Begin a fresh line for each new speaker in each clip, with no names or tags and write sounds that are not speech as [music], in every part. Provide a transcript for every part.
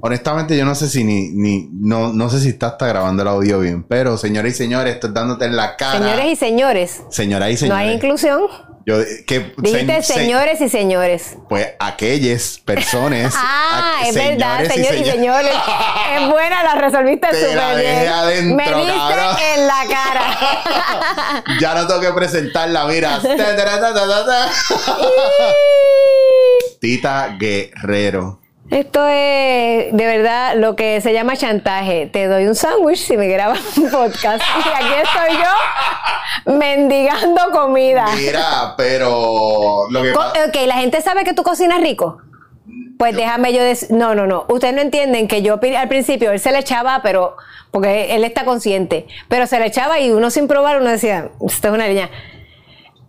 Honestamente, yo no sé si ni, ni no, no sé si está hasta grabando el audio bien. Pero, señores y señores, estoy dándote en la cara.
Señores y señores.
Señoras y
No
señores.
hay inclusión.
Yo, que,
Dijiste
se- se-
señores y señores.
pues aquellas personas. [laughs]
Ah, es verdad,
señores
y
señor-
señores. [laughs] Es buena, la resolviste súper bien.
adentro,
Me diste
cabrón.
en la cara. [laughs]
Ya no tengo que presentarla, mira. Ta, ta, ta, ta, ta, ta. Tita Guerrero.
Esto es de verdad lo que se llama chantaje. Te doy un sándwich si me grabas un podcast. Y aquí estoy yo mendigando comida.
Mira, pero lo que
Co- ok, la gente sabe que tú cocinas rico. Pues déjame yo decir, no, no, no. Ustedes no entienden que yo al principio él se le echaba, pero porque él está consciente, pero se le echaba y uno sin probar uno decía, esto es una leña.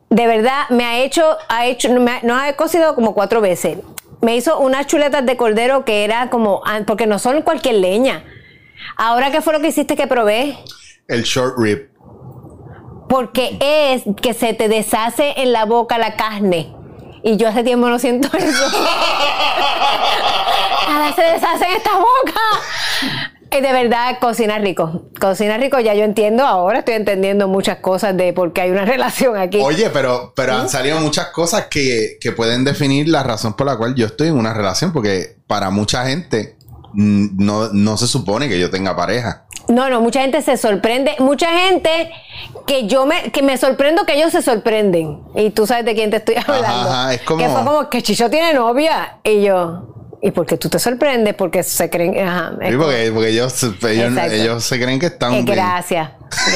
De verdad me ha hecho, ha hecho, me ha- nos ha cocido como cuatro veces. Me hizo unas chuletas de cordero que era como, porque no son cualquier leña. Ahora, ¿qué fue lo que hiciste que probé?
El short rib.
Porque es que se te deshace en la boca la carne. Y yo hace tiempo no siento eso. [laughs] Nada se deshace en esta boca. Y de verdad, cocina rico. Cocina rico, ya yo entiendo ahora, estoy entendiendo muchas cosas de por qué hay una [laughs] relación aquí.
Oye, pero, pero han salido muchas cosas que, que pueden definir la razón por la cual yo estoy en una relación, porque para mucha gente no, no se supone que yo tenga pareja.
No, no, mucha gente se sorprende. Mucha gente que yo me, que me sorprendo que ellos se sorprenden. Y tú sabes de quién te estoy [laughs] hablando.
ajá, es como-
Que fue como que Chicho tiene novia. Y yo, ¿y por qué tú te sorprendes? Porque se creen. Ajá,
Sí, porque, porque ellos, ellos, ellos se creen que están
Eh,
bien.
gracias,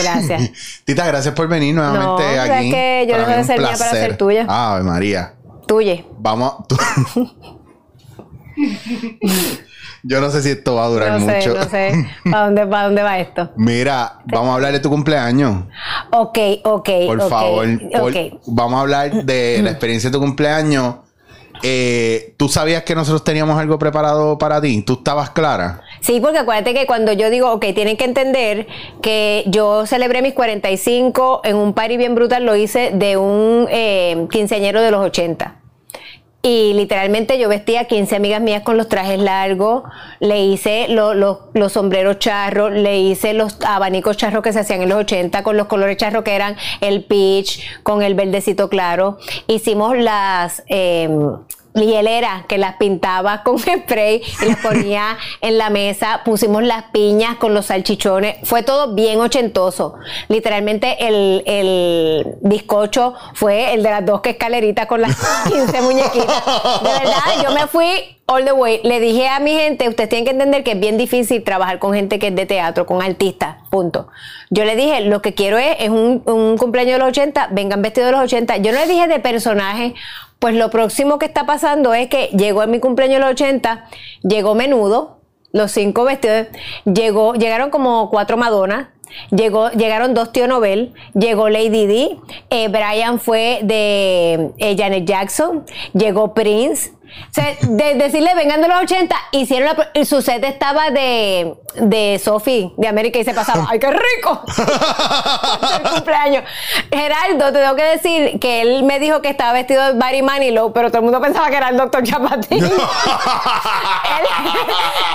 gracias. [laughs]
Tita, gracias por venir nuevamente
No,
aquí.
es que yo dejo de ser mía para ser tuya.
Ave María.
Tuye.
Vamos. a- tú- [laughs] yo no sé si esto va a durar
No sé,
mucho.
no sé. ¿Para dónde, para dónde va esto? [laughs]
Mira, vamos a hablar de tu cumpleaños.
Ok, ok.
Por favor. por-
ok.
Vamos a hablar de la experiencia de tu cumpleaños. Eh, ¿Tú sabías que nosotros teníamos algo preparado para ti? ¿Tú estabas clara?
Sí, porque acuérdate que cuando yo digo, ok, tienen que entender que yo celebré mis 45 en un party bien brutal, lo hice de un eh, quinceañero de los 80. Y literalmente yo vestía a 15 amigas mías con los trajes largos, le hice lo- lo- los sombreros charros, le hice los abanicos charros que se hacían en los 80 con los colores charros que eran el peach con el verdecito claro. Hicimos las... em, hieleras que las pintaba con [laughs] spray y las ponía en la mesa. Pusimos las piñas con los salchichones. Fue todo bien ochentoso. Literalmente el, el bizcocho fue el de las dos que escaleritas con las [laughs] 15 muñequitas. De verdad, yo me fui all the way. Le dije a mi gente, ustedes tienen que entender que es bien difícil trabajar con gente que es de teatro, con artistas, punto. Yo le dije, lo que quiero es, es un, un cumpleaños de los 80, vengan vestidos de los 80. Yo no le dije de personaje, pues lo próximo que está pasando es que llegó en mi cumpleaños los 80, llegó menudo, los cinco vestidos, llegó, llegaron como cuatro Madonas, Llegó, llegaron dos tío Nobel, llegó Lady D, eh, Brian fue de eh, Janet Jackson, llegó Prince. O sea, de decirle vengan de los 80, hicieron la, y su set estaba de, de Sophie de América y se pasaba, ¡ay, qué rico! [laughs] el cumpleaños. Geraldo, te tengo que decir que él me dijo que estaba vestido de Barry Manilow, pero todo el mundo pensaba que era el doctor Chapatín. [laughs] Él-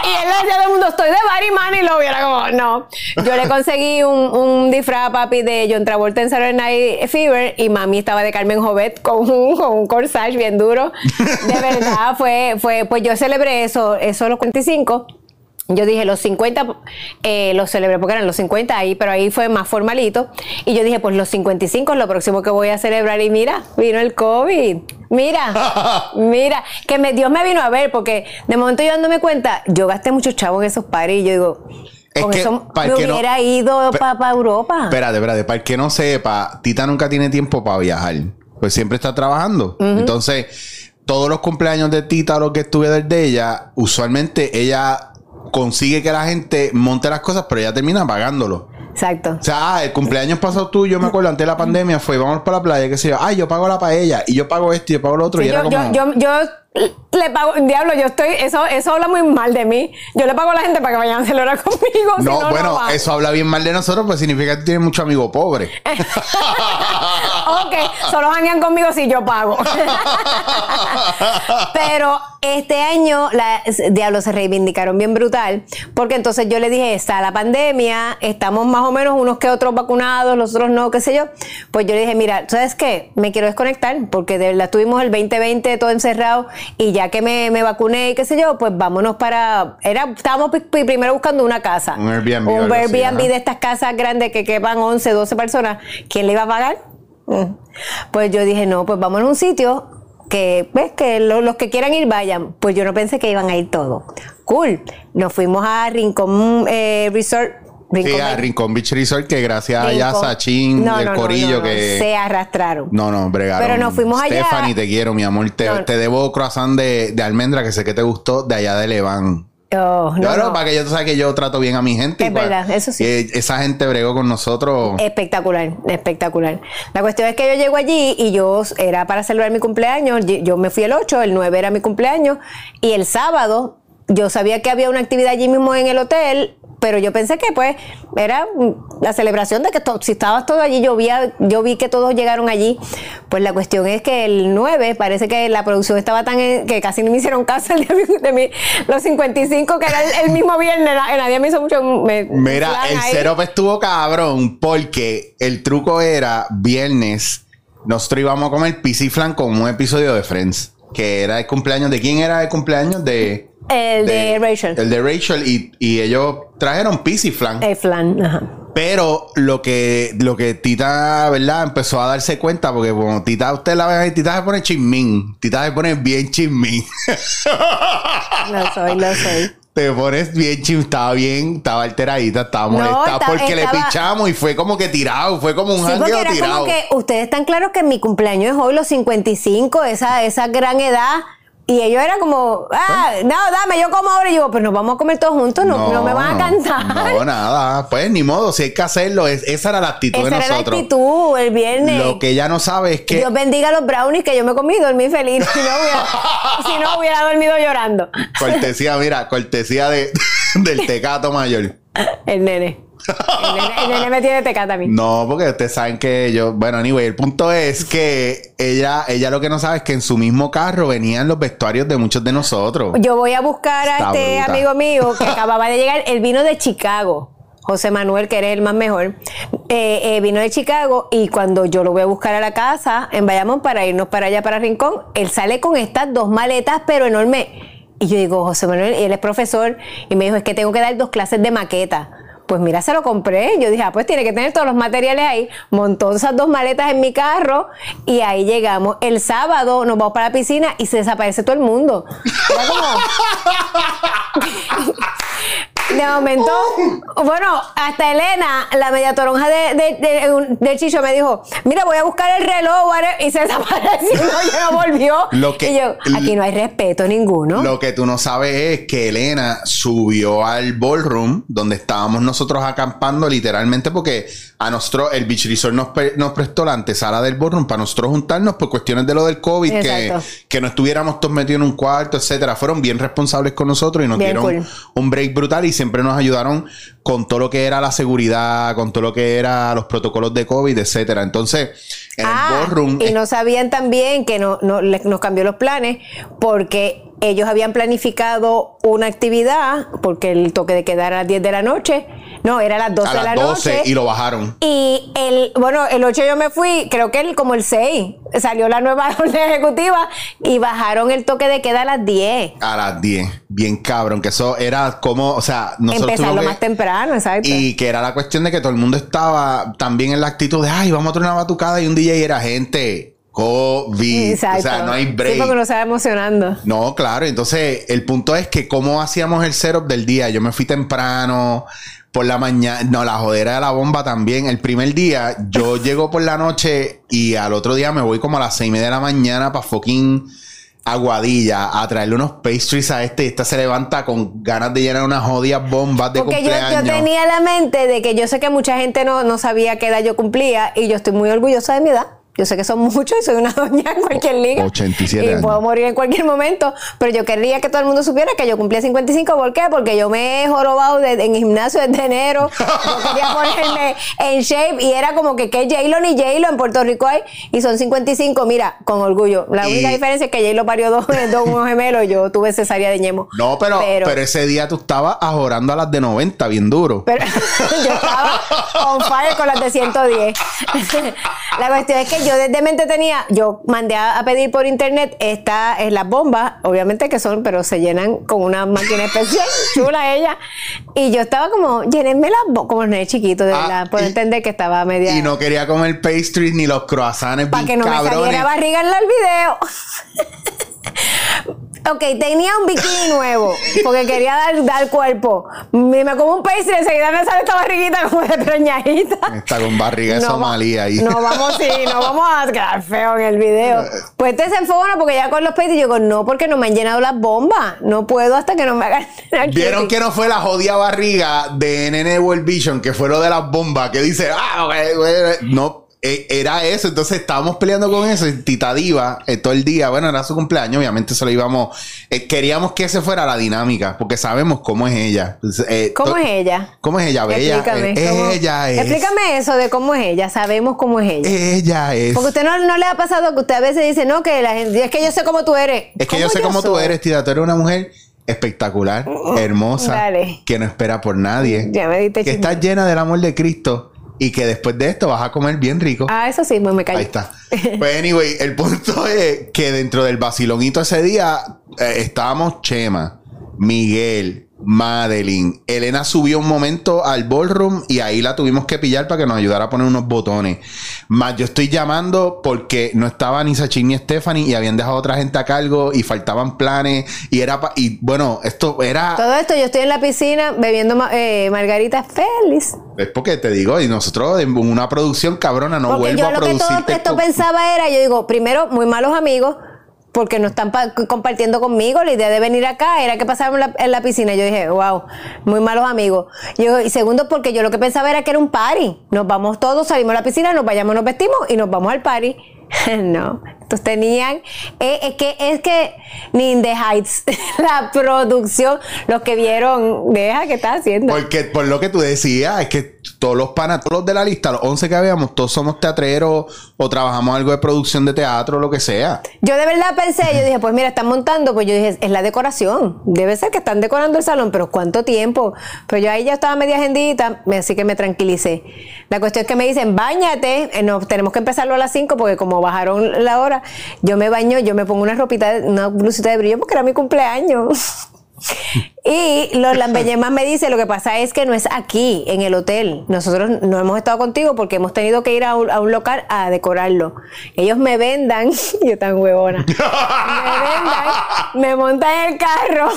y él le decía a todo el mundo, estoy de Barry Manilow. Y era como, no. Yo le conseguí un, un disfraz a papi de John Travolta en Saturday Night Fever y mami estaba de Carmen Jovet con un, con un corsage bien duro. De verdad, fue, fue, pues yo celebré eso, eso los 45. Yo dije, los 50 eh, los celebré porque eran los 50 ahí, pero ahí fue más formalito. Y yo dije, pues los 55 es lo próximo que voy a celebrar. Y mira, vino el COVID. Mira, [laughs] mira, que me, Dios me vino a ver porque de momento yo dándome cuenta, yo gasté muchos chavos en esos paris y yo digo,
Es
con
que,
eso
para
me
que no-
hubiera ido para Europa.
Espérate, espérate. Para el que no sepa, Tita nunca tiene tiempo para viajar. Pues siempre está trabajando. Entonces, todos los cumpleaños de Tita o lo que estuve de ella, usualmente ella consigue que la gente monte las cosas, pero ella termina pagándolo.
Exacto.
O sea, ah, el cumpleaños pasado tú, yo me acuerdo, antes de la pandemia, fue, vamos para la playa, qué sé yo, ay, yo pago la paella, y yo pago esto, y yo pago lo otro, y
Sí,
era
yo,
como...
yo, yo, yo le pago, diablo, yo estoy, eso, eso habla muy mal de mí. Yo le pago a la gente para que vayan a celebrar [laughs] conmigo. si
No, bueno,
no van.
eso habla bien mal de nosotros, pues significa que tú tienes mucho amigo pobre. [laughs]
ok, solo janguean conmigo si yo pago. [laughs] Pero este año, la, diablo, se reivindicaron bien brutal, porque entonces yo le dije, está la pandemia, estamos más o menos unos que otros vacunados, los otros no, qué sé yo. Pues yo le dije, mira, ¿sabes qué? Me quiero desconectar, porque de verdad tuvimos el 2020 todo encerrado, y ya que me, me vacuné y qué sé yo, pues vámonos para, era, estábamos primero buscando una casa.
Un Airbnb
Un
así,
Airbnb de estas casas grandes que quepan 11, 12 personas. ¿Quién le iba a pagar? Mm. Pues yo dije, no, pues vamos a un sitio que, ves, que lo- los que quieran ir vayan. Pues yo no pensé que iban a ir todos. Cool. Nos fuimos a Rincón eh, Resort.
Sí, a Rincón Beach Resort, que gracias a
Rincón.
Sachin
No, no,
corillo
no,
que.
se arrastraron.
No, no, bregaron.
Pero nos fuimos allá.
Stephanie, te quiero, mi amor. Te, te debo croissant de, de almendra que sé que te gustó de allá de Leván.
Oh, no,
claro,
no.
para que yo sabes que yo trato bien a mi gente.
Es
para-
verdad, eso sí.
eh, esa gente bregó con nosotros.
Espectacular, espectacular. La cuestión es que yo llego allí y yo era para celebrar mi cumpleaños. Yo me fui el 8, el 9 era mi cumpleaños y el sábado yo sabía que había una actividad allí mismo en el hotel, pero yo pensé que pues era la celebración de que to- si estabas todo allí, yo vi, yo vi que todos llegaron allí. Pues la cuestión es que el 9 parece que la producción estaba tan en- que casi no me hicieron caso el día de, mi- los 55 que era el, el mismo viernes, na- nadie me hizo mucho me-
Mira, el setup estuvo cabrón porque el truco era viernes, nosotros íbamos a comer pizza y flan con un episodio de Friends, que era el cumpleaños de quién era el cumpleaños de
El de Rachel.
El de Rachel y, y ellos trajeron pizza y flan.
El flan, ajá.
Pero lo que, lo que Tita, ¿verdad? Empezó a darse cuenta, porque como Tita, usted la ve ahí, Tita se pone chismín. Tita se pone bien chismín. [laughs]
Lo soy, lo soy.
Te pones bien chismín. Estaba bien, estaba alteradita, estaba
No,
molesta.
estaba-
porque le pichamos y fue como que tirado. Fue como un
Sí, porque
jangueo
era
tirado.
como que ustedes están claros que mi cumpleaños es hoy, los 55, esa, esa gran edad. Y ellos eran como, ah, no, dame, yo como ahora. Y yo, pero nos vamos a comer todos juntos, no, no, me van a cantar.
No, nada. Pues ni modo, si hay que hacerlo. es- esa era la actitud
Esa
de
era la
nosotros.
actitud el viernes.
Lo que ella no sabe es que.
Dios bendiga a los brownies que yo me comí y dormí feliz. Si no hubiera, [laughs] si no hubiera dormido llorando.
Cortesía, mira, cortesía de, [laughs] del tecato mayor.
El nene. El nene, me tiene tecata a mí.
No, porque ustedes saben que yo, bueno, anyway, el punto es que ella, ella lo que no sabe es que en su mismo carro venían los vestuarios de muchos de nosotros.
Yo voy a buscar a
Está
este
bruta.
amigo mío que acababa de llegar. Él vino de Chicago. José Manuel, que eres el más mejor, eh, eh, vino de Chicago y cuando yo lo voy a buscar a la casa en Bayamón para irnos para allá, para Rincón, él sale con estas dos maletas, pero enormes. Y yo digo, José Manuel, y él es profesor, y me dijo, es que tengo que dar dos clases de maqueta. Pues mira, se lo compré. Yo dije, ah, pues tiene que tener todos los materiales ahí. Montó esas dos maletas en mi carro y ahí llegamos. El sábado nos vamos para la piscina y se desaparece todo el mundo. Era como... [laughs] De momento, bueno, hasta Elena, la media toronja de, de, de- Chicho, me dijo: Mira, voy a buscar el reloj, whatever", y se [laughs] desapareció, no, no volvió.
Lo que-
y yo, aquí no hay respeto ninguno.
Lo que tú no sabes es que Elena subió al ballroom donde estábamos nosotros acampando literalmente porque a nosotros el Beach Resort nos, nos prestó la antesala del ballroom para nosotros juntarnos por cuestiones de lo del COVID, que, que no estuviéramos todos metidos en un cuarto, etcétera. Fueron bien responsables con nosotros y nos
Bien
dieron
cool.
un break brutal y siempre nos ayudaron con todo lo que era la seguridad, con todo lo que era los protocolos de COVID, etcétera. Entonces, en el
Ah,
ballroom
y no sabían también que no, no- le- nos cambió los planes porque ellos habían planificado una actividad porque el toque de quedar a las 10 de la noche. No, era a las 12
a
de la
las 12
noche.
y lo bajaron.
Y el, bueno, el 8 yo me fui, creo que el, como el 6, salió la nueva [laughs] orden ejecutiva y bajaron el toque de queda a las 10.
A las 10. Bien cabrón, que eso era como, o sea, nosotros
Empezarlo
que-
más temprano, exacto.
Y que era la cuestión de que todo el mundo estaba también en la actitud de, ay, vamos a tener una batucada y un DJ era gente. COVID.
Exacto.
O sea, no hay break.
Sí, porque nos estaba emocionando.
No, claro. Entonces, el punto es que cómo hacíamos el setup del día. Yo me fui temprano por la mañana. No, la jodera de la bomba también. El primer día, yo [laughs] llego por la noche y al otro día me voy como a las seis y media de la mañana para fucking Aguadilla a traerle unos pastries a este. Y esta se levanta con ganas de llenar unas jodidas bombas de
Porque yo,
cumpleaños.
yo tenía la mente de que yo sé que mucha gente no, no sabía qué edad yo cumplía y yo estoy muy orgullosa de mi edad. Yo sé que son [laughs] muchos y soy una doña en cualquier liga.
87
Y
años.
puedo morir en cualquier momento. Pero yo querría que todo el mundo supiera que yo cumplía 55. ¿Por qué? Porque yo me he jorobado de- en gimnasio desde enero. [laughs] Yo quería ponerme en shape y era como que que J-Lo ni J-Lo en Puerto Rico hay. Y son 55. Mira, con orgullo. La
Y-
única diferencia es que J-Lo parió dos, [laughs] dos gemelos y yo tuve cesárea de ñemo.
No, pero, pero, ese día tú estabas ajorando a las de 90, bien duro.
Pero yo estaba on fire con las de 110. La cuestión es que yo desde mente tenía, yo mandé a, pedir por internet esta, es las bombas, obviamente que son, pero se llenan con una máquina especial, [laughs] chula ella. Y yo estaba como, llénenme las bombas, como nene chiquito, de
Ah,
verdad, por
y-
entender que estaba media.
y no quería comer pastries ni los croissants
para que no me
cabrones.
saliera barriga en el video. [laughs] Ok, tenía un bikini nuevo porque quería dar, dar cuerpo. Y me como un pastry y enseguida me sale esta barriguita como de preñadita.
Está con barriga
No va-
somalí ahí.
No vamos, sí, no vamos a quedar feo en el video. Pues este se enfogona porque ya con los pastries yo digo, no, porque no me han llenado las bombas. No puedo hasta que no me hagan. [laughs]
Vieron que no fue la jodida barriga de NN World Vision, que fue lo de las bombas, que dice, ah, güey, güey", no, era eso. Entonces estábamos peleando con eso. Tita Diva, eh, todo el día, bueno, era su cumpleaños, obviamente se lo íbamos, eh, queríamos que esa fuera la dinámica, porque sabemos cómo es ella. Entonces, eh,
¿Cómo es ella?
¿Cómo es ella? Bella.
Explícame.
Eh,
¿cómo-
ella es.
Explícame eso de cómo es ella. Sabemos cómo es ella.
Ella es.
Porque usted no, no le ha pasado que usted a veces dice, no, que la gente, es que yo sé cómo tú eres.
Es que yo sé cómo tú eres, Tita. Tú eres una mujer espectacular, hermosa,
Dale.
que no espera por nadie,
Ya me diste
que estás llena del amor de Cristo y que después de esto vas a comer bien rico.
Ah, eso sí, pues me caí.
Ahí está. [laughs] Pues anyway, el punto [laughs] es que dentro del vacilonito ese día eh, estábamos Chema, Miguel, Madeline. Elena subió un momento al ballroom y ahí la tuvimos que pillar para que nos ayudara a poner unos botones. Más yo estoy llamando porque no estaba ni Sachin ni Stephanie y habían dejado otra gente a cargo y faltaban planes y era pa- y bueno, esto era
Todo esto, yo estoy en la piscina bebiendo ma- eh, margarita feliz.
es porque te digo y nosotros en una producción cabrona no
Porque
vuelvo
yo
a
lo que todo
producir
esto pensaba era, yo digo, primero, muy malos amigos, porque no están pa- compartiendo conmigo. La idea de venir acá era que la, en la piscina. Yo dije, wow, muy malos amigos. Yo, y segundo, porque yo lo que pensaba era que era un party. Nos vamos todos, salimos a la piscina, nos vayamos, nos vestimos y nos vamos al party. [laughs] no. Entonces tenían, eh, es que, es que ni in the Heights, [laughs] la producción, los que vieron, deja que está haciendo.
Porque por lo que tú decías, es que todos los panas, todos los de la lista, los 11 que habíamos, todos somos teatreros o trabajamos algo de producción de teatro, lo que sea.
Yo de verdad pensé, yo dije, pues mira, están montando, pues yo dije, es la decoración. Debe ser que están decorando el salón, pero ¿cuánto tiempo? Pero yo ahí ya estaba media agendita, así que me tranquilicé. La cuestión es que me dicen, bañate, eh, no, tenemos que empezarlo a las 5 porque como bajaron la hora, yo me baño, yo me pongo una ropita, una blusita de brillo porque era mi cumpleaños. [laughs] Y los lambeñemas me dice, lo que pasa es que no es aquí, en el hotel. Nosotros no hemos estado contigo porque hemos tenido que ir a un, a un local a decorarlo. Ellos me vendan, [laughs] yo tan huevona, me vendan, me montan en el carro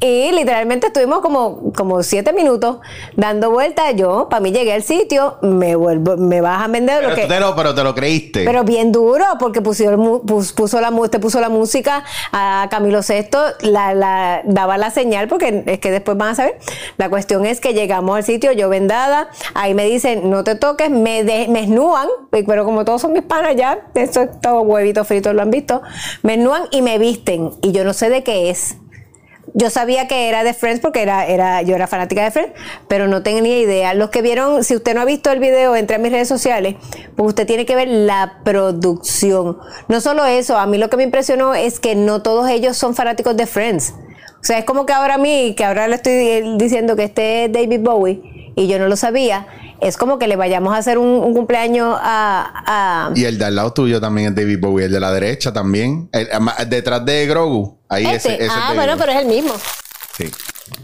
y literalmente estuvimos como, como siete minutos dando vueltas. Yo, para mí llegué al sitio, me vuelvo, me vas a vender lo
Pero,
que...
tú te lo, pero te lo creíste.
Pero bien duro, porque pusieron, pus- puso la, te puso la música a Camilo Sesto, la, la, daba la señal, porque es que después van a saber. La cuestión es que llegamos al sitio, yo vendada, ahí me dicen, no te toques, me, de- me esnúan, pero como todos son mis panas ya, esto es todo huevito frito, lo han visto, me esnúan y me visten, y yo no sé de qué es. Yo sabía que era de Friends porque era, era, yo era fanática de Friends, pero no tenía idea. Los que vieron, si usted no ha visto el video, entre a mis redes sociales, pues usted tiene que ver la producción. No solo eso, a mí lo que me impresionó es que no todos ellos son fanáticos de Friends. O sea, es como que ahora a mí, que ahora le estoy diciendo que este es David Bowie y yo no lo sabía, es como que le vayamos a hacer un, un cumpleaños a, a-
Y el de al lado tuyo también es David Bowie, el de la derecha también. El- ama- detrás de Grogu, ahí
este.
ese, ese es
ah, bueno, pero es el mismo.
Sí.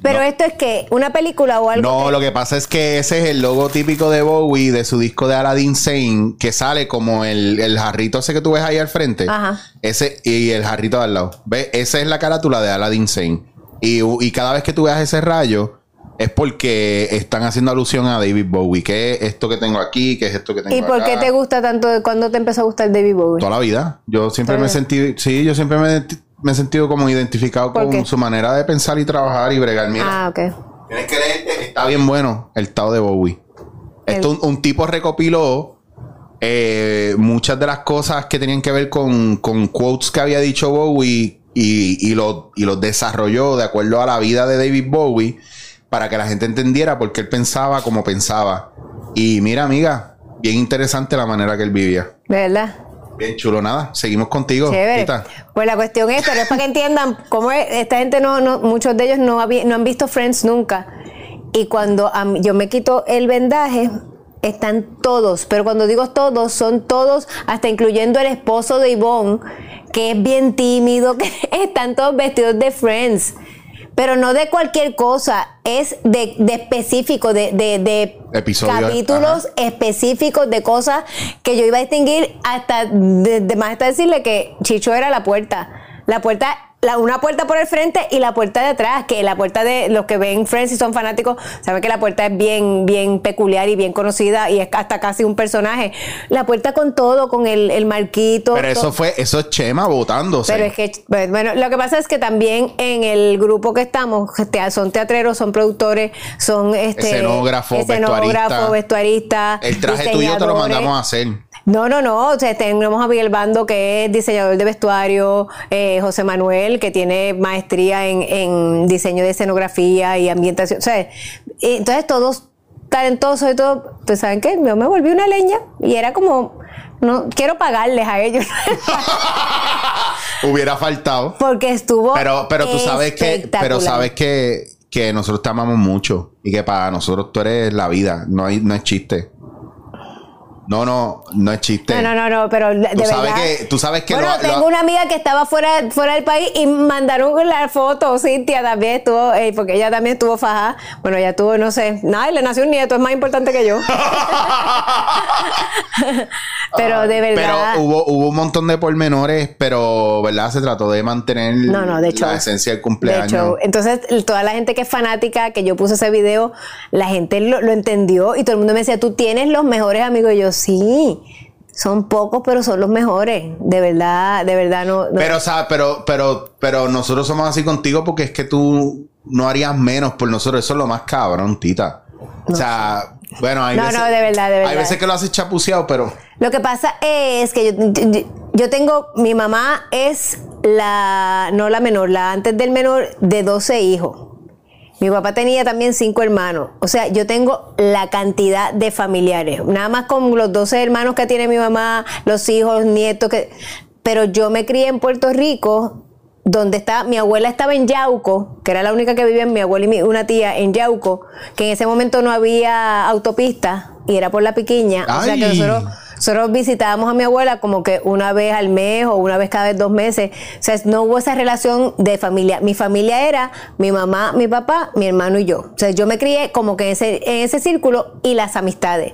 Pero
No.
esto es que una película o algo.
No,
que-
lo que pasa es que ese es el logo típico de Bowie, de su disco de Aladdin Sane, que sale como el, el jarrito ese que tú ves ahí al frente.
Ajá.
Ese y el jarrito de al lado. ¿Ves? Esa es la carátula de Aladdin Sane. Y, y cada vez que tú veas ese rayo, es porque están haciendo alusión a David Bowie. Que es esto que tengo aquí, que es esto que tengo
¿Y por qué te gusta tanto? ¿Cuándo te empezó a gustar David Bowie?
Toda la vida. Yo siempre me sentido, sí, yo siempre me, me he sentido como identificado
¿Por
con
qué?
su manera de pensar y trabajar y bregar. Mira,
Ah, ok.
tienes que leerte, está bien bueno el Tao de Bowie. Esto un, un tipo recopiló eh, muchas de las cosas que tenían que ver con, con quotes que había dicho Bowie y, y, lo, y los desarrolló de acuerdo a la vida de David Bowie para que la gente entendiera por qué él pensaba como pensaba. Y mira, amiga, bien interesante la manera que él vivía.
¿De verdad?
Bien chulo, nada. Seguimos contigo.
Chévere. Pues la cuestión es, pero es para que entiendan cómo es- esta gente no, no muchos de ellos no, no han visto Friends nunca. Y cuando yo me quito el vendaje, están todos, pero cuando digo todos, son todos, hasta incluyendo el esposo de Yvonne, que es bien tímido, [laughs] que están todos vestidos de Friends. Pero no de cualquier cosa, es de, de específico, de, de, de
Episodios,
capítulos específicos de cosas que yo iba a distinguir hasta de, de más hasta decirle que Chicho era la puerta. La puerta, la, una puerta por el frente y la puerta de atrás, que la puerta de los que ven Friends y son fanáticos, saben que la puerta es bien, bien peculiar y bien conocida y es hasta casi un personaje. La puerta con todo, con el, el marquito.
Pero eso fue, eso es Chema votándose.
pero es que, pues, bueno, lo que pasa es que también en el grupo que estamos, son teatreros, son productores, son este,
Escenógrafos,
escenógrafos,
vestuaristas.
vestuaristas.
el traje tuyo te lo mandamos a hacer.
No, no, no. O sea, tenemos a Miguel Bando, que es diseñador de vestuario, eh, José Manuel, que tiene maestría en, en diseño de escenografía y ambientación. O sea, y entonces todos talentosos y todo, pues ¿saben qué? Yo me volví una leña y era como, no quiero pagarles a ellos. [laughs]
Hubiera faltado.
Porque estuvo.
Pero, pero tú sabes que, pero sabes que, que nosotros te amamos mucho y que para nosotros tú eres la vida, no hay, no es chiste. No, no, no es chiste.
No, no, no, no, pero de
Tú sabes
verdad.
que- tú sabes que
Bueno,
lo- lo-
tengo una amiga que estaba fuera, fuera del país y mandaron la foto. Cintia también estuvo, eh, porque ella también estuvo fajada. Bueno, ella tuvo, no sé, nada, le nació un nieto, es más importante que yo. [laughs] [laughs] pero de verdad.
Pero hubo, hubo un montón de pormenores, pero, ¿verdad? Se trató de mantener
No, no, de hecho.
la esencia del
De
cumpleaños.
hecho, entonces toda la gente que es fanática, que yo puse ese video, la gente lo, lo entendió y todo el mundo me decía, tú tienes los mejores amigos. Y yo, sí, son pocos, pero son los mejores. De verdad, de verdad no. no-
Pero, o sea, pero, pero, pero nosotros somos así contigo porque es que tú no harías menos por nosotros. Eso es lo más cabrón, tita. O sea, bueno, hay
No,
veces.
no, de verdad, de verdad.
Hay veces que lo haces chapuceado, pero.
Lo que pasa es que yo, yo- yo tengo, mi mamá es la, no la menor, la antes del menor de 12 hijos. Mi papá tenía también cinco hermanos. O sea, yo tengo la cantidad de familiares. Nada más con los 12 hermanos que tiene mi mamá, los hijos, nietos. Que... Pero yo me crié en Puerto Rico, donde está, mi abuela estaba en Yauco, que era la única que vivía, mi abuela y mi- una tía en Yauco, que en ese momento no había autopista y era por la piquiña. O sea que
Ay.
nosotros nosotros visitábamos a mi abuela como que una vez al mes o una vez cada dos meses. O sea, no hubo esa relación de familia. Mi familia era mi mamá, mi papá, mi hermano y yo. O sea, yo me crié como que en ese, en ese círculo y las amistades.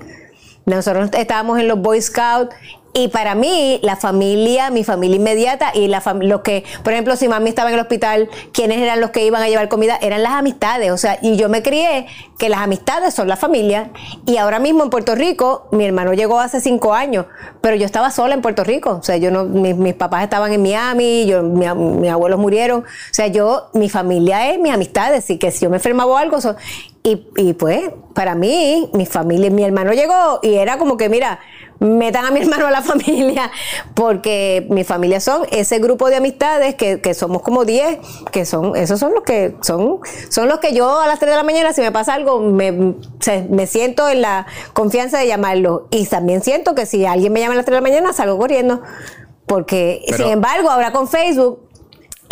Nosotros estábamos en los Boy Scouts y para mí, la familia, mi familia inmediata y la los que, por ejemplo, si mami estaba en el hospital, ¿quiénes eran los que iban a llevar comida? Eran las amistades. O sea, y yo me crié que las amistades son la familia. Y ahora mismo en Puerto Rico, mi hermano llegó hace cinco años, pero yo estaba sola en Puerto Rico. O sea, yo no, mis, mis papás estaban en Miami, yo, mi, mis abuelos murieron. O sea, yo, mi familia es mis amistades. Y que si yo me enfermaba o algo, son- y, y pues, para mí, mi familia, mi hermano llegó y era como que, mira, metan a mi [laughs] hermano a la familia, porque mi familia son ese grupo de amistades que, que somos como 10, que son, esos son los que son, son los que yo a las 3 de la mañana, si me pasa algo, me, se- me siento en la confianza de llamarlo. Y también siento que si alguien me llama a las 3 de la mañana, salgo corriendo. Porque,
Pero-
sin embargo, ahora con Facebook,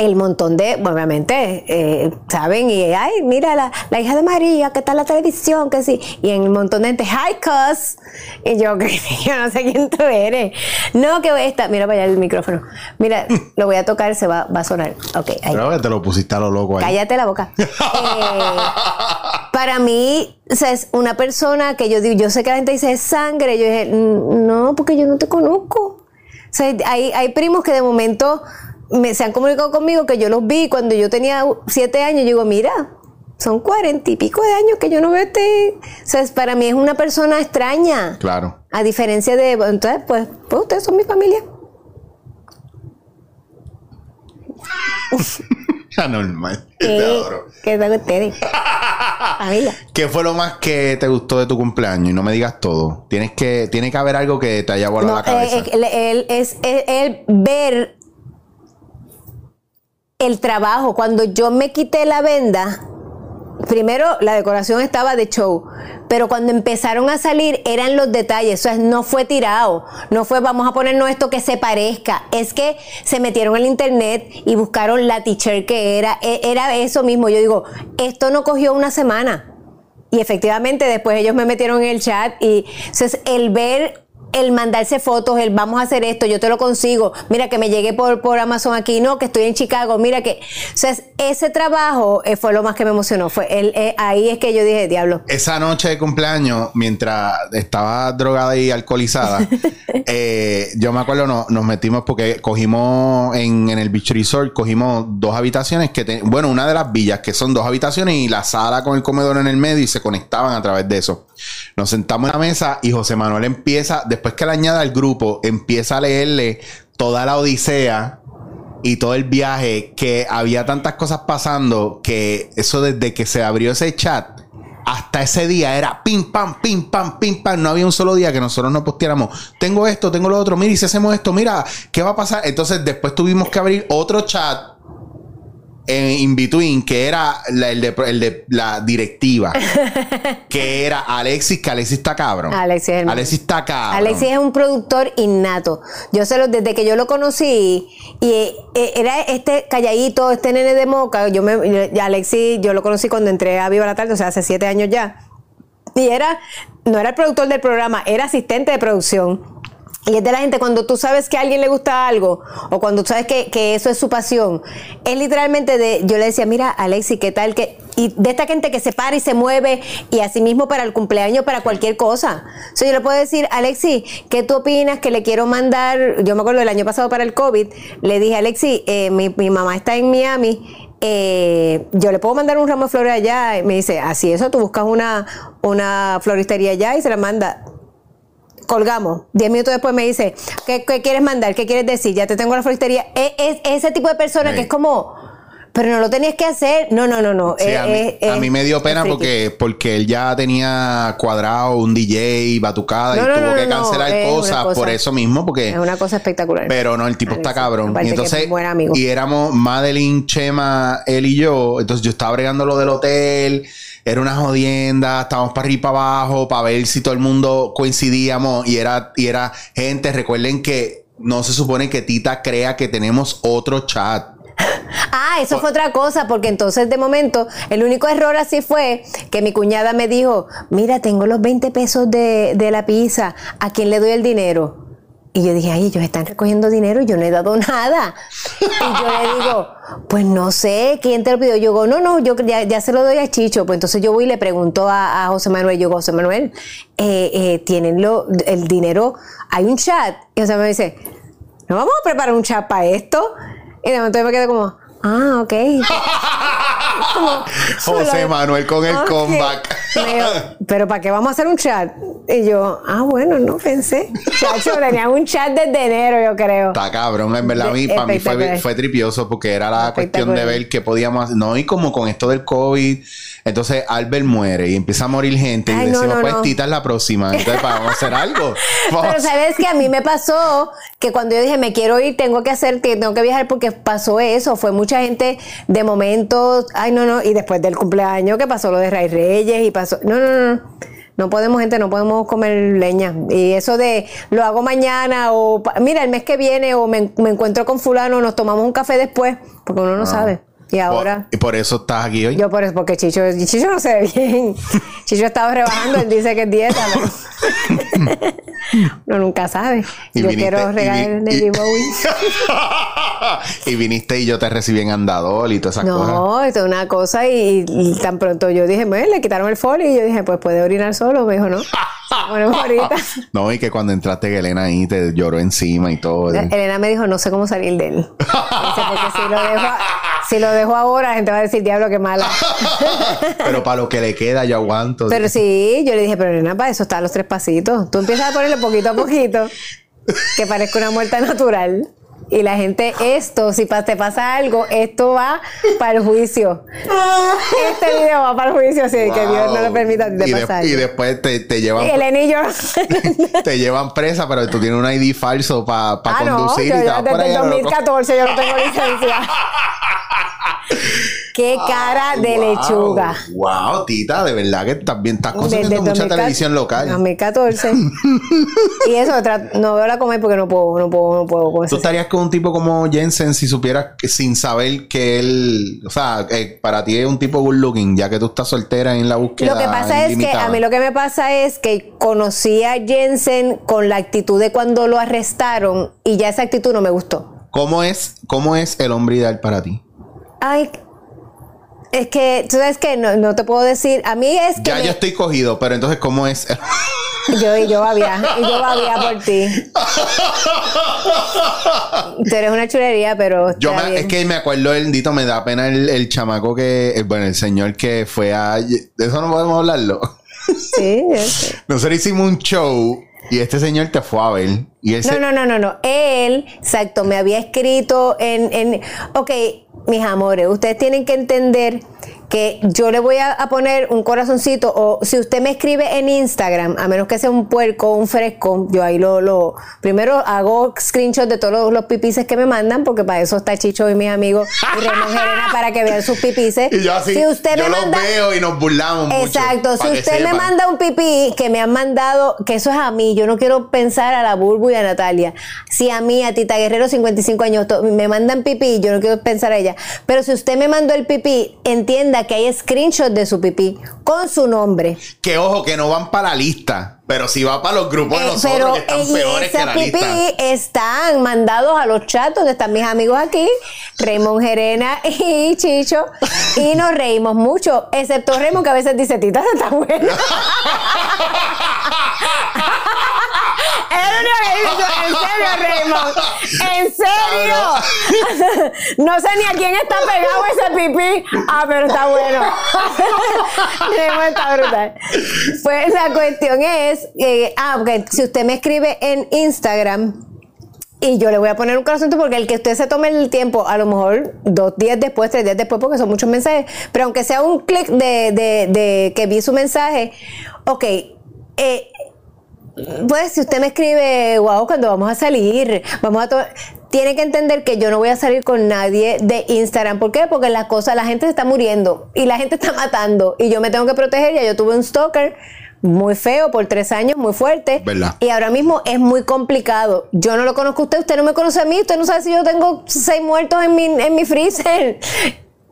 el montón de, obviamente, eh, saben, y ay, mira la, la hija de María, que está en la televisión, que sí, y en el montón de gente, hi, cuz, y yo, [laughs] que yo no sé quién tú eres. No, que esta, mira para allá el micrófono, mira, [laughs] lo voy a tocar, se va, va a sonar. Ok, ahí.
Pero te lo pusiste a lo loco ahí.
Cállate la boca. [laughs] Eh, para mí, o sea, es una persona que yo digo, yo sé que la gente dice es sangre. Yo dije, "Mm, no, porque yo no te conozco. O sea, hay, hay primos que de momento me, se han comunicado conmigo que yo los vi cuando yo tenía siete años. Yo digo, mira, son cuarenta y pico de años que yo no veo este. O sea, es- para mí es una persona extraña.
Claro.
A diferencia de. Entonces, pues, pues ustedes son mi familia. [laughs]
Anormal. Te
¿Qué,
adoro.
¿Qué tal ustedes? [laughs] Familia.
¿Qué fue lo más que te gustó de tu cumpleaños? Y no me digas todo. Tienes que, tiene que haber algo que te haya volado
No,
la cabeza.
eh, eh, él- es el, el ver el trabajo. Cuando yo me quité la venda, primero la decoración estaba de show, pero cuando empezaron a salir eran los detalles, o sea, no fue tirado, no fue vamos a ponernos esto que se parezca, es que se metieron el internet y buscaron la teacher que era, e- era eso mismo, yo digo, esto no cogió una semana. Y efectivamente después ellos me metieron en el chat y entonces el ver, el mandarse fotos, el vamos a hacer esto, yo te lo consigo, mira que me llegué por, por Amazon aquí, no, que estoy en Chicago, mira que, o sea, ese trabajo eh, fue lo más que me emocionó, fue el, eh, ahí es que yo dije, diablo,
Esa noche de cumpleaños, mientras estaba drogada y alcoholizada, [laughs] eh, yo me acuerdo, no- nos metimos porque cogimos en, en el Beach Resort, cogimos dos habitaciones que, te- bueno, una de las villas, que son dos habitaciones y la sala con el comedor en el medio y se conectaban a través de eso. Nos sentamos en la mesa y José Manuel empieza, después que le añade al grupo, empieza a leerle toda la odisea y todo el viaje, que había tantas cosas pasando que eso desde que se abrió ese chat hasta ese día era pim pam, pim pam, pim pam. No había un solo día que nosotros no posteáramos. Tengo esto, tengo lo otro. Mira, y si hacemos esto, mira, ¿qué va a pasar? Entonces después tuvimos que abrir otro chat en in between que era la, el de, el de la directiva [laughs] que era Alexis que Alexis está cabrón
Alexis es el
Alexis está cabrón
Alexis es un productor innato. Yo sé lo, desde que yo lo conocí, y eh, eh, era este calladito, este nene de moca. Yo me, yo- Alexis, yo lo conocí cuando entré a Viva la Tarde, o sea, hace siete años ya. Y era, no era el productor del programa, era asistente de producción. Y es de la gente, cuando tú sabes que a alguien le gusta algo, o cuando tú sabes que, que eso es su pasión, es literalmente de, yo le decía, mira, Alexi, ¿qué tal? que Y de esta gente que se para y se mueve, y así mismo para el cumpleaños, para cualquier cosa. O sea, yo le puedo decir, Alexi, ¿qué tú opinas que le quiero mandar? Yo me acuerdo del año pasado para el COVID, le dije, Alexi, eh, mi, mi mamá está en Miami, eh, yo le puedo mandar un ramo de flores allá. Y me dice, así eso, tú buscas una, una floristería allá y se la manda colgamos. Diez minutos después me dice, ¿qué, qué quieres mandar? ¿Qué quieres decir? Ya te tengo la floristería. Es, es ese tipo de persona
Sí.
que es como, pero no lo tenías que hacer. No, no, no, no.
Sí,
Es-
a, mí,
es-
a mí me dio pena porque, porque él ya tenía cuadrado un DJ, batucada
No,
y
no,
tuvo
no,
que cancelar cosas
cosa-
por eso mismo, porque
Es una cosa espectacular.
Pero no, el tipo está cabrón. Y entonces,
buen amigo.
y éramos Madeline, Chema, él y yo. Entonces yo estaba bregando lo del hotel. Era una jodienda. Estábamos para arriba y para abajo para ver si todo el mundo coincidíamos. Y era, y era gente. Recuerden que no se supone que Tita crea que tenemos otro chat. [laughs]
Ah, eso fue otra cosa, porque entonces de momento el único error así fue que mi cuñada me dijo, mira, tengo los 20 pesos de, de la pizza, ¿a quién le doy el dinero? Y yo dije, ay, ellos están recogiendo dinero y yo no he dado [laughs] nada. Y yo le digo, pues no sé, ¿quién te lo pidió? Yo digo, no, no, yo ya, ya se lo doy a Chicho. Pues entonces yo voy y le pregunto a, a José Manuel, yo digo, José Manuel, eh, eh, ¿tienen lo, el dinero? Hay un chat. Y José Manuel dice, ¿no vamos a preparar un chat para esto? Y de momento yo me quedo como, ah, ok. Como, [laughs]
José Manuel con el comeback.
Pero ¿para qué vamos a hacer un chat? Y yo, ah, bueno, no pensé. Chacho, tenían un chat desde enero, yo creo.
Está cabrón, en verdad, a mí, para mí fue, fue tripioso porque era la cuestión de ver qué podíamos hacer. No, y como con esto del COVID, entonces Albert muere y empieza a morir gente
Ay,
y decimos,
no,
pues. Tita es la próxima. Entonces, "Pa, vamos a hacer algo. [laughs] Vamos
Pero sabes que a mí me pasó que cuando yo dije me quiero ir, tengo que hacer, tengo que viajar porque pasó eso. Fue mucha gente de momento, ay no, no, y después del cumpleaños que pasó lo de Ray Reyes y pasó, no, no, no, no. Podemos, gente, no podemos comer leña. Y eso de lo hago mañana o mira, el mes que viene o me, me encuentro con fulano, nos tomamos un café después, porque uno no sabe. Y ahora...
Y por eso estás aquí hoy.
Yo por eso, porque Chicho, Chicho no se ve bien. [laughs] Chicho estaba rebajando, él dice que es dieta, pero [laughs] uno nunca sabe.
Y
yo
viniste-
quiero
y
regalar David
y-
Bowie. [laughs]
y viniste y yo te recibí en andador y todas esas cosas.
No, esto es una cosa y, y tan pronto yo dije, bueno, le quitaron el folio y yo dije, pues puede orinar solo. Me dijo, no. Bueno, ahorita.
No, y que cuando entraste que Elena ahí te lloró encima y todo.
Elena me dijo, no sé cómo salir de él. Dice, porque si lo dejo, si lo dejo ahora, la gente va a decir, diablo, qué mala. [laughs]
Pero para lo que le queda, yo aguanto.
Pero sí, yo le dije, pero nena, para eso están los tres pasitos. Tú empiezas a ponerle poquito a poquito, que parezca una muerta natural. Y la gente, esto, si pa- te pasa algo, esto va para el juicio. Este video va para el juicio, así que Dios no lo permita te
y, de-
pasa
y después te, te llevan
Y el anillo. [laughs]
te llevan presa, pero tú tienes un ID falso para
ah, no,
conducir
yo
y te vas por
desde
ahí loco.
2014 yo no tengo licencia. [laughs] Qué cara de
Wow,
lechuga.
Wow, tita, de verdad que también estás consumiendo
Desde
mucha
2014
televisión local.
2014. [laughs] y eso, no veo la comer porque no puedo, no puedo, no puedo con
¿Tú estarías con un tipo como Jensen si supieras que sin saber que él, o sea, eh, para ti es un tipo good looking, ya que tú estás soltera en la búsqueda?
Lo que pasa es que a mí lo que me pasa es que conocí a Jensen con la actitud de cuando lo arrestaron y ya esa actitud no me gustó.
¿Cómo es, ¿Cómo es el hombre ideal para ti?
Ay, es que, tú sabes que no, no te puedo decir, a mí es que
Ya
me-
yo estoy cogido, pero entonces, ¿cómo es? [laughs]
yo, y yo babía, y yo babía por ti. [laughs] Tú eres una chulería, pero
Yo me- es que me acuerdo el dito, me da pena el, el chamaco que, el- bueno, el señor que fue a... De eso no podemos hablarlo.
Sí. [laughs]
Nosotros hicimos un show y este señor te fue a ver. Y ese,
No, no, no, no, no. Él, exacto, me había escrito en, en. Ok, mis amores, ustedes tienen que entender que yo le voy a, a poner un corazoncito o si usted me escribe en Instagram, a menos que sea un puerco, un fresco, yo ahí lo, lo primero hago screenshot de todos los, los pipices que me mandan, porque para eso está Chicho y mis amigos y Raymond Gerena para que vean sus pipices. [laughs]
y yo así,
si usted
yo
me
los
manda,
veo y nos burlamos.
Exacto, si usted me manda un pipí que me han mandado, que eso es a mí, yo no quiero pensar a la Bulbu y a Natalia. Si a mí, a Tita Guerrero, 55 años, me mandan pipí, yo no quiero pensar a ella. Pero si usted me mandó el pipí, entienda que hay screenshot de su pipí con su nombre.
Que ojo, que no van para la lista, pero si va para los grupos de
Eh,
nosotros
pero
que están
eh,
peores que la
pipí
lista.
están mandados a los chats donde están mis amigos aquí, Raymond Gerena [laughs] y Chicho, y nos reímos mucho, excepto Raymond que a veces dice, tita, se está buena. [laughs] En serio, Raymond, en serio. no sé ni a quién está pegado ese pipí. Ah, pero está bueno. [laughs] Raymond está brutal. Pues la cuestión es, eh, ah, porque si usted me escribe en Instagram, y yo le voy a poner un corazón porque el que usted se tome el tiempo, a lo mejor dos días después, tres días después, porque son muchos mensajes, pero aunque sea un clic de, de- de que vi su mensaje, ok, eh, pues si usted me escribe, wow, cuando vamos a salir, vamos a to-", Tiene que entender que yo no voy a salir con nadie de Instagram. ¿Por qué? Porque las cosas, la gente se está muriendo y la gente [laughs] está matando y yo me tengo que proteger. Ya yo tuve un stalker muy feo por tres años, muy fuerte.
¿Verdad?
Y ahora mismo es muy complicado. Yo no lo conozco a usted, usted no me conoce a mí, usted no sabe si yo tengo seis muertos en mi, en mi freezer.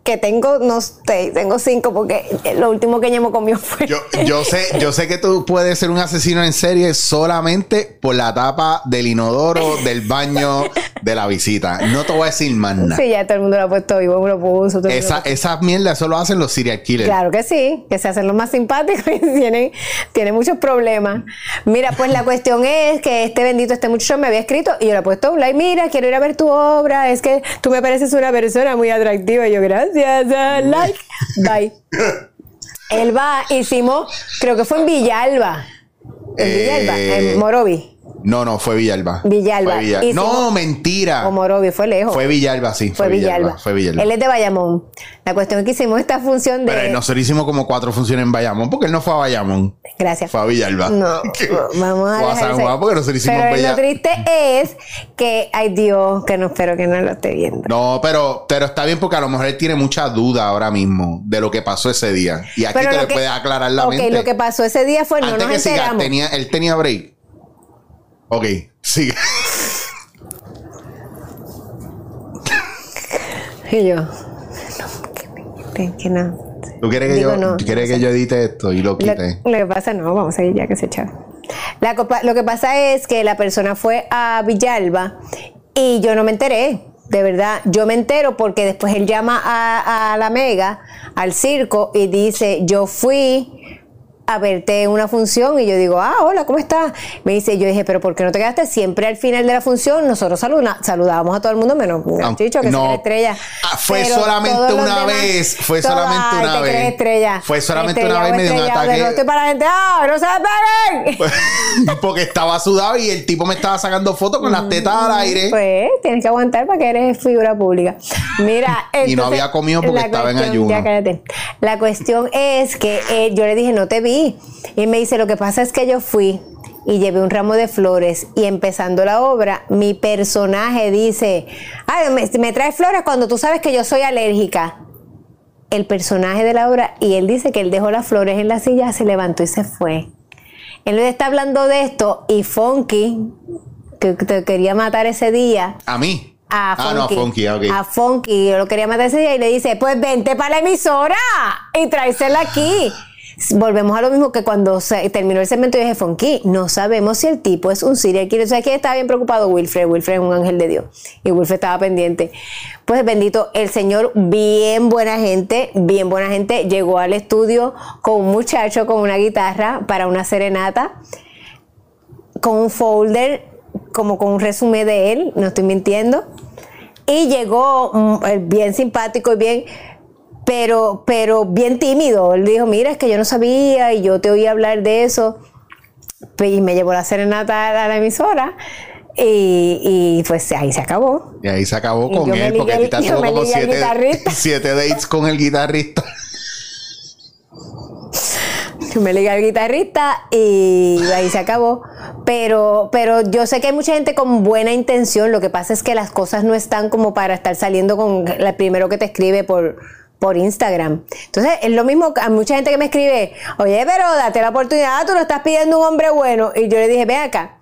Que tengo, no sé, tengo cinco porque lo último que Ñemo comió fue.
Yo, yo sé, yo sé que tú puedes ser un asesino en serie solamente por la tapa del inodoro, del baño, de la visita. No te voy a decir más nada.
Sí, ya todo el mundo lo ha puesto vivo, lo puso. todo
Esa,
lo
esas mierdas solo hacen los serial killers.
Claro que sí, que se hacen los más simpáticos [laughs] y tienen, tienen muchos problemas. Mira, pues la cuestión es que este bendito, este muchacho me había escrito y yo le he puesto un like, mira, quiero ir a ver tu obra, es que tú me pareces una persona muy atractiva. Y yo, gracias, like, bye. [laughs] Él va, hicimos, creo que fue en Villalba. En Villalba,
Eh,
en Morovi.
No, no, fue Villalba.
Villalba.
Fue No, mentira.
O Morovi, fue lejos.
Fue Villalba, sí.
Fue Villalba.
Fue Villalba.
Él es de Bayamón. La cuestión es que hicimos esta función de.
Pero nosotros hicimos como cuatro funciones en Bayamón, porque él no fue a Bayamón.
Gracias.
Fue a Villalba.
No, [laughs] vamos a
Fue a San Juan porque nosotros hicimos
Pero lo triste es que, ay Dios, que no espero que no lo esté viendo.
No, pero, pero está bien porque a lo mejor él tiene mucha duda ahora mismo de lo que pasó ese día. Y aquí
Pero
te le
que-
puedes aclarar la
ok,
mente.
lo que pasó ese día fue, no
Antes
nos
que siga,
enteramos.
tenía, él tenía break. Ok, sigue. [laughs]
Y yo, no, que, que no.
¿Tú quieres que,
Digo,
yo,
no,
quieres
no
que yo edite esto y lo
Lo,
quite?
lo que pasa, no, vamos a ir ya que se echa. La copa- lo que pasa es que la persona fue a Villalba y yo no me enteré. De verdad, yo me entero porque después él llama a, a la mega, al circo, y dice, yo fui a verte en una función y yo digo, ah, hola, ¿cómo estás? Me dice, yo dije, pero ¿por qué no te quedaste siempre al final de la función? Nosotros saluda- saludábamos a todo el mundo menos a Chicho, que
no.
se cree estrella.
Ah, fue
Pero
solamente una
demás,
vez, fue solamente
ay,
una vez.
estrella.
Fue solamente
Estrella
una vez, me dio un ataque.
de Estoy para la gente, ah, no se peguen. [laughs]
Porque estaba sudado y el tipo me estaba sacando fotos con las tetas al aire.
Pues tienes que aguantar para que eres figura pública. Mira, [laughs]
Y no
entonces,
había comido porque estaba en
cuestión-
ayuno.
ya cállate. La cuestión es que eh, yo le dije, no te vi. Y me dice, lo que pasa es que yo fui y llevé un ramo de flores y empezando la obra, mi personaje dice, ay, me, me traes flores cuando tú sabes que yo soy alérgica. El personaje de la obra, y él dice que él dejó las flores en la silla, se levantó y se fue. Él está hablando de esto y Funky, que te quería matar ese día,
A mí.
a
ah, no, a Funky, ah, ok.
A Funky, yo lo quería matar ese día y le dice, pues vente para la emisora y tráesela aquí. Volvemos a lo mismo que cuando se terminó el segmento yo dije, Funky, no sabemos si el tipo es un serial killer. O sea, que estaba bien preocupado Wilfred. Wilfred es un ángel de Dios. Y Wilfred estaba pendiente. Pues bendito, el señor, bien buena gente, bien buena gente, llegó al estudio con un muchacho con una guitarra para una serenata con un folder, como con un resumen de él, no estoy mintiendo. Y llegó mm, bien simpático y bien, pero, pero bien tímido. Él dijo, mira, es que yo no sabía y yo te oí hablar de eso. Pe- Y me llevó la serenata a la emisora. Y, y, pues ahí se acabó.
Y ahí se acabó con él, porque Tita [laughs]
yo
tuvo
me
como siete,
guitarrista. [laughs]
siete dates con el guitarrista.
Yo me ligué al guitarrista y ahí se acabó. Pero, pero yo sé que hay mucha gente con buena intención. Lo que pasa es que las cosas no están como para estar saliendo con el primero que te escribe por, por Instagram. Entonces, es lo mismo, hay mucha gente que me escribe, oye, pero date la oportunidad, tú lo estás pidiendo un hombre bueno. Y yo le dije, ve acá.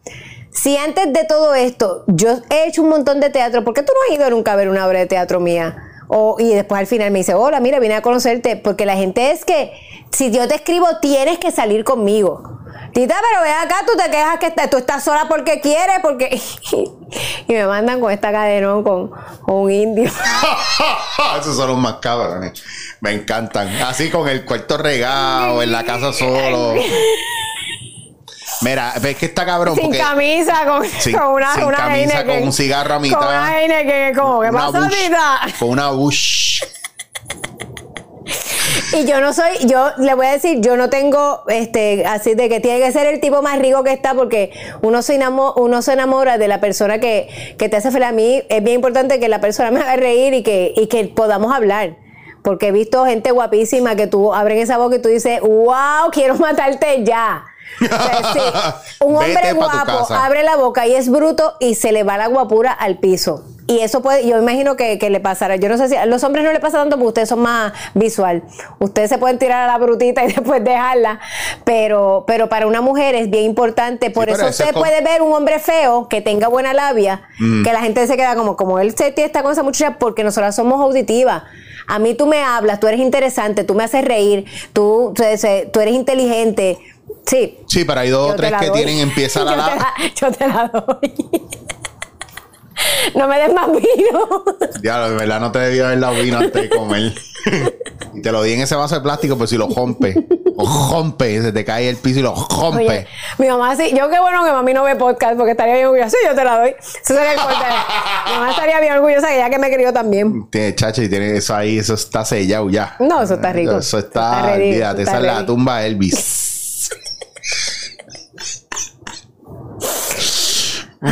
Si antes de todo esto yo he hecho un montón de teatro, ¿por qué tú no has ido nunca a ver una obra de teatro mía? O, y después al final me dice, hola, mira, vine a conocerte, porque la gente es que si yo te escribo, tienes que salir conmigo. Tita, pero ve acá, tú te quejas que está- tú estás sola porque quieres, porque... [laughs] y me mandan con esta cadenón con, con un indio. [laughs]
Esos son los más cabrones. Me encantan. Así con el cuarto regado, en la casa solo. Mira, ves que está cabrón
sin
porque
camisa, con,
Sin-
con [laughs] una,
sin
una
camisa,
Heineken.
con un cigarro a mitad.
Con una Heineken, ¿qué pasa,
Bush,
Tita?
con una bush.
Y yo no soy, yo le voy a decir, yo no tengo, este, así de que tiene que ser el tipo más rico que está, porque uno se, enamo- uno se enamora de la persona que, que te hace feliz. A mí es bien importante que la persona me haga reír y que, y que podamos hablar. Porque he visto gente guapísima que tú abren esa boca y tú dices, wow, quiero matarte ya. O sea, sí, [laughs] un hombre guapo abre la boca y es bruto y se le va la guapura al piso. Y eso puede, yo imagino que, que le pasará. Yo no sé si a los hombres no le pasa tanto porque ustedes son más visual. Ustedes se pueden tirar a la brutita y [laughs] después dejarla. Pero, pero para una mujer es bien importante. Por eso usted
es
puede ver un hombre feo que tenga buena labia,
Mm.
que la gente se queda como, como él se está con esa muchacha porque nosotras somos auditivas. A mí tú me hablas, tú eres interesante, tú me haces reír, tú, tú eres tú eres inteligente. Sí,
Sí, pero hay dos o tres que
doy.
tienen, empieza [laughs] la,
yo, te
la-
la, yo te la doy. [laughs] No me des más vino.
Diablo, de verdad no te debía haber dado vino antes de comer. y te lo di en ese vaso de plástico, pues si lo rompe. O rompe, se te cae el piso y lo rompe.
Oye, mi mamá sí, yo qué bueno que mami no ve podcast porque estaría bien orgullosa. Sí, yo te la doy. Eso sería el mi mamá estaría bien orgullosa que ya que me crió también.
Tiene chacho y tiene eso ahí, eso está sellado ya.
No, eso está rico.
Eso está,
Está ready,
olvídate,
está
esa es la tumba de Elvis.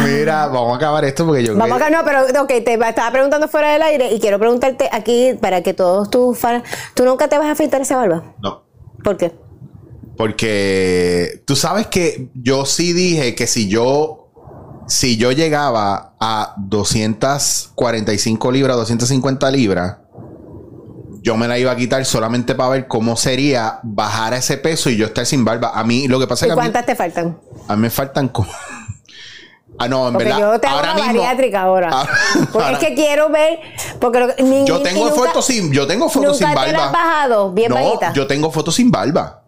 Mira, vamos a acabar esto porque yo
Vamos
creo
acá, no, pero ok, te estaba preguntando fuera del aire y quiero preguntarte aquí para que todos tus fans. ¿Tú nunca te vas a afeitar esa barba?
No.
¿Por qué?
Porque tú sabes que yo sí dije que si yo si yo llegaba a 245 libras, 250 libras, yo me la iba a quitar solamente para ver cómo sería bajar a ese peso y yo estar sin barba. A mí lo que pasa
¿Y
es que a mí,
cuántas te faltan?
a mí me faltan como Ah, no, en
Porque
verdad.
yo te hago
ahora
una
mismo-
bariátrica ahora.
Ah, [laughs]
Porque
ahora-
es que quiero ver. Porque lo ni-
yo tengo
nunca-
fotos sin yo tengo fotos sin
¿Nunca te la
barba.
has bajado bien
no,
bajita?
yo tengo fotos sin barba.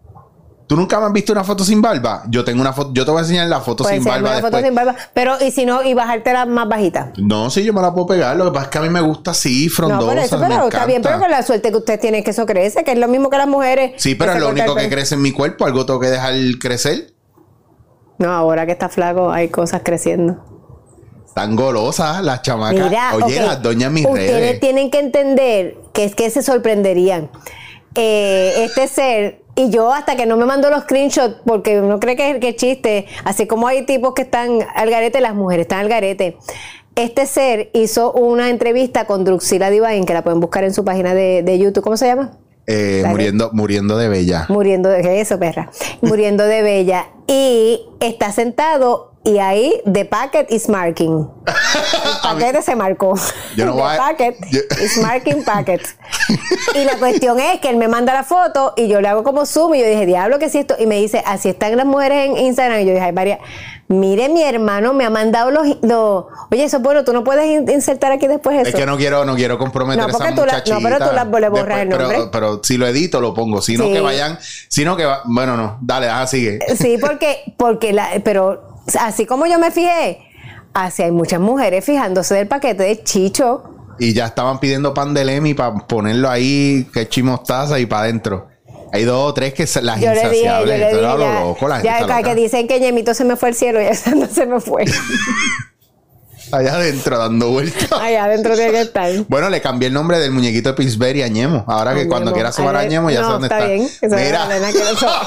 ¿Tú nunca me has visto una foto sin barba? Yo tengo una foto, yo te voy a enseñar la foto
Puede
sin barba
una foto
después.
sin barba. Pero, y si no, y bajártela más bajita.
No, sí, yo me la puedo pegar. Lo que pasa es que a mí me gusta así,
No,
frondosa.
por eso,
me
pero está bien, pero con la suerte que usted tiene que eso crece, que es lo mismo que las mujeres.
Sí, pero es lo único que crece en mi cuerpo. Algo tengo que dejar crecer.
No, ahora que está flaco hay cosas creciendo.
Tan golosas las chamacas.
Mira,
Oye,
ok,
las doñas mis
ustedes
redes.
tienen que entender que es que se sorprenderían. Eh, este ser, y yo hasta que no me mandó los screenshots, porque uno cree que es que es chiste, así como hay tipos que están al garete, las mujeres están al garete. Este ser hizo una entrevista con Druxila Divine, que la pueden buscar en su página de, de YouTube. ¿Cómo se llama?
Eh, muriendo, muriendo de bella.
Muriendo de ¿qué es eso, perra. Muriendo de bella. Y está sentado y ahí the packet is marking. [laughs] El paquete se marcó.
Yo no [laughs]
the
voy
packet
yo-
is marking packet. [laughs] Y la cuestión es que él me manda la foto y yo le hago como zoom y yo dije, diablo, ¿qué es esto? Y me dice, así están las mujeres en Instagram. Y yo dije, hay varias. Mire, mi hermano me ha mandado los, los- Oye, eso es bueno, tú no puedes in- insertar aquí después eso.
Es que no quiero, no quiero comprometer
No,
a esa
tú la- no, pero tú la- le borras el nombre.
Pero, pero si lo edito, lo pongo. Si no,
Sí.
que vayan. Si no, que va. Bueno, no. Dale, ah, sigue.
Sí, porque, porque la, pero así como yo me fijé, así hay muchas mujeres fijándose del paquete de chicho.
Y ya estaban pidiendo pan de Lemi para ponerlo ahí, que chimostaza y para adentro. Hay dos o tres que son las
Yo le dije, yo
insaciables.
le dije,
lo
ya,
loco, la gente
ya que dicen que Ñemito se me fue al cielo [laughs] y esa no se me fue. [laughs]
Allá adentro dando vueltas.
Allá adentro tiene que estar.
Bueno, le cambié el nombre del muñequito de Pillsbury a Ñemo. Ahora que cuando quiera sumar a
Ay,
Ñemo ya
no,
sé dónde
está
está.
bien.
Mira, [laughs]
sabe.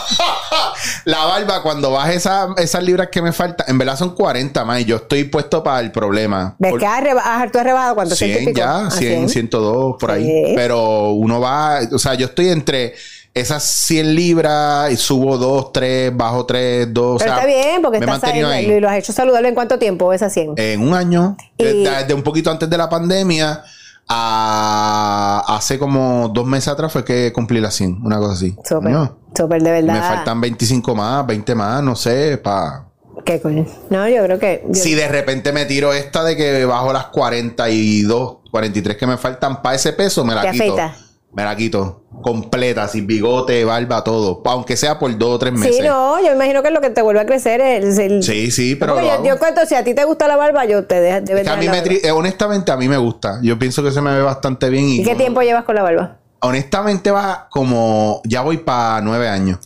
la barba, cuando baje esa- esas libras que me faltan, en verdad son 40 más y yo estoy puesto para el problema.
¿Ves
Por-
que has, reba- has- tú has rebajado cuánto?
100
¿Ciento y pico?
ya,
Ah,
100, 102 por ahí.
Sí.
Pero uno va, o sea, yo estoy entre esas 100 libras y subo 2, 3, bajo 3, 2.
Pero está bien, porque estás ahí, y lo has hecho saludable en cuánto tiempo, esa 100.
En un año,
Y-
desde, un poquito antes de la pandemia a hace como dos meses atrás fue que cumplí las 100, una cosa así.
Súper,
Coño,
súper de verdad.
me faltan 25 más, 20 más, no sé, pa...
¿Qué coño? No, yo creo que... yo-
Si de repente me tiro esta de que bajo las 42, 43 que me faltan para ese peso, me la
¿Te
quito.
afeitas?
Me la quito. Completa, sin bigote, barba, todo. Aunque sea por dos o tres meses.
Sí, no, yo imagino que lo que te vuelve a crecer es el...
Sí, sí, pero lo
yo,
hago.
yo cuento, si a ti te gusta la barba, yo te dejo de
Es que a mí me tri- honestamente a mí me gusta. Yo pienso que se me ve bastante bien. Y,
¿Y qué
como-
tiempo llevas con la barba?
Honestamente va como... Ya voy para nueve años.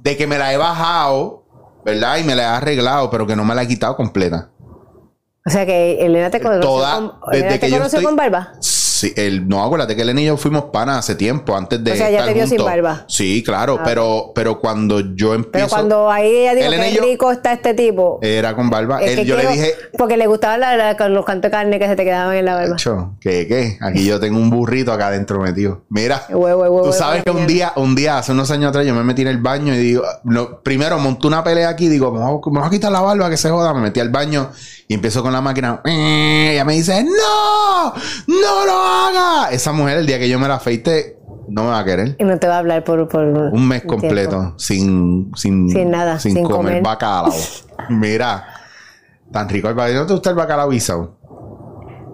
De que me la he bajado, ¿verdad? Y me la he arreglado, pero que no me la he quitado completa.
O sea que Elena te conoció,
Toda-
con,
desde
Elena te
que yo
conoció
estoy-
con barba.
Sí, el, no, acuérdate que Elena y yo fuimos panas hace tiempo, antes de
O sea, ya
estar
te vio sin barba.
Sí, claro,
Ah.
pero, pero cuando yo empiezo...
Pero cuando ahí ella dijo
Elena
que
yo-
rico está este tipo.
Era con barba.
es
Él-
que
yo
quiero-
le dije...
Porque le gustaban la- la- con los cantos de carne que se te quedaban en la barba.
"Cho, ¿Qué, qué? Aquí yo tengo un burrito acá adentro metido. Mira,
huevo,
tú sabes que un día, un día, hace unos años atrás, yo me metí en el baño y digo, no, primero monté una pelea aquí, digo, me voy, a- me voy a quitar la barba que se joda. Me metí al baño y empiezo con la máquina. "Eh", Ella me dice, no, no lo haga. Esa mujer, el día que yo me la afeite, no me va a querer.
Y no te va a hablar por, por
Un mes
tiempo.
completo sin, sin,
Sin nada,
sin,
sin
comer,
comer.
bacalao. [laughs] Mira, tan rico el bacalao. ¿No te gusta el bacalao guisado?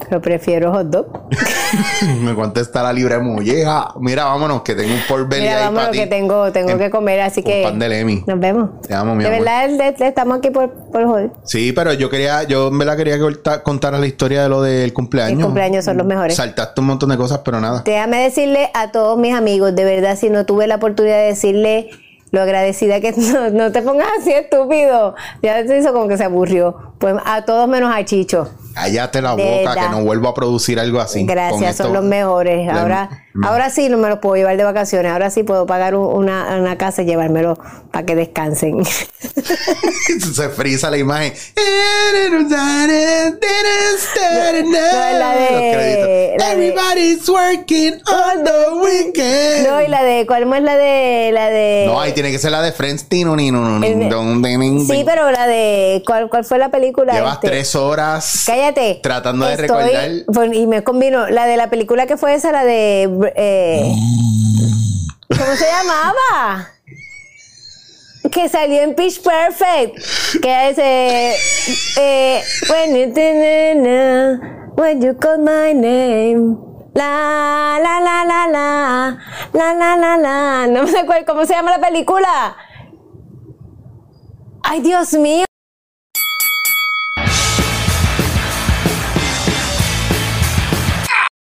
Pero prefiero hot dog. [laughs]
Me contesta la libre molleja. Mira, vámonos, que tengo un porvenir
Mira,
ahí para ti.
que tengo, tengo
En-
que comer, así que
pan de Lemi.
nos vemos.
Te amo, mi
de
amor.
verdad, estamos aquí por, por joder.
Sí, pero yo quería, yo en verdad quería corta- contar la historia de lo del cumpleaños.
Mis cumpleaños son los mejores.
Saltaste un montón de cosas, pero nada.
Déjame decirle a todos mis amigos, de verdad, si no tuve la oportunidad de decirle lo agradecida que [laughs] no, no te pongas así estúpido. Ya se hizo como que se aburrió. Pues a todos menos a Chicho.
Cállate la
De
boca,
verdad.
que no vuelvo a producir algo así.
Gracias, son los mejores. Ahora,
me-
ahora sí no me los puedo llevar de vacaciones. Ahora sí puedo pagar un- una, una casa y llevármelo para que descansen. [laughs]
Se frisa la imagen.
No, la de- la de-
Everybody's working on the weekend.
no, y la de, ¿cuál más es la de, la de?
No, ahí tiene que ser la de Friends. Tino,
de- Sí, pero la de, ¿cuál, cuál fue la película?
Llevas
Este?
tres horas.
Cállate. Cállate.
Tratando de
Estoy-
recordar.
Y me combino. La de la película que fue esa, la de. eh, ¿Cómo se llamaba? Que salió en Pitch Perfect. Que dice. Eh, eh, when you did when you call my name. La, la, la, la, la. La, la, la, la. No me acuerdo cómo se llama la película. Ay, Dios mío.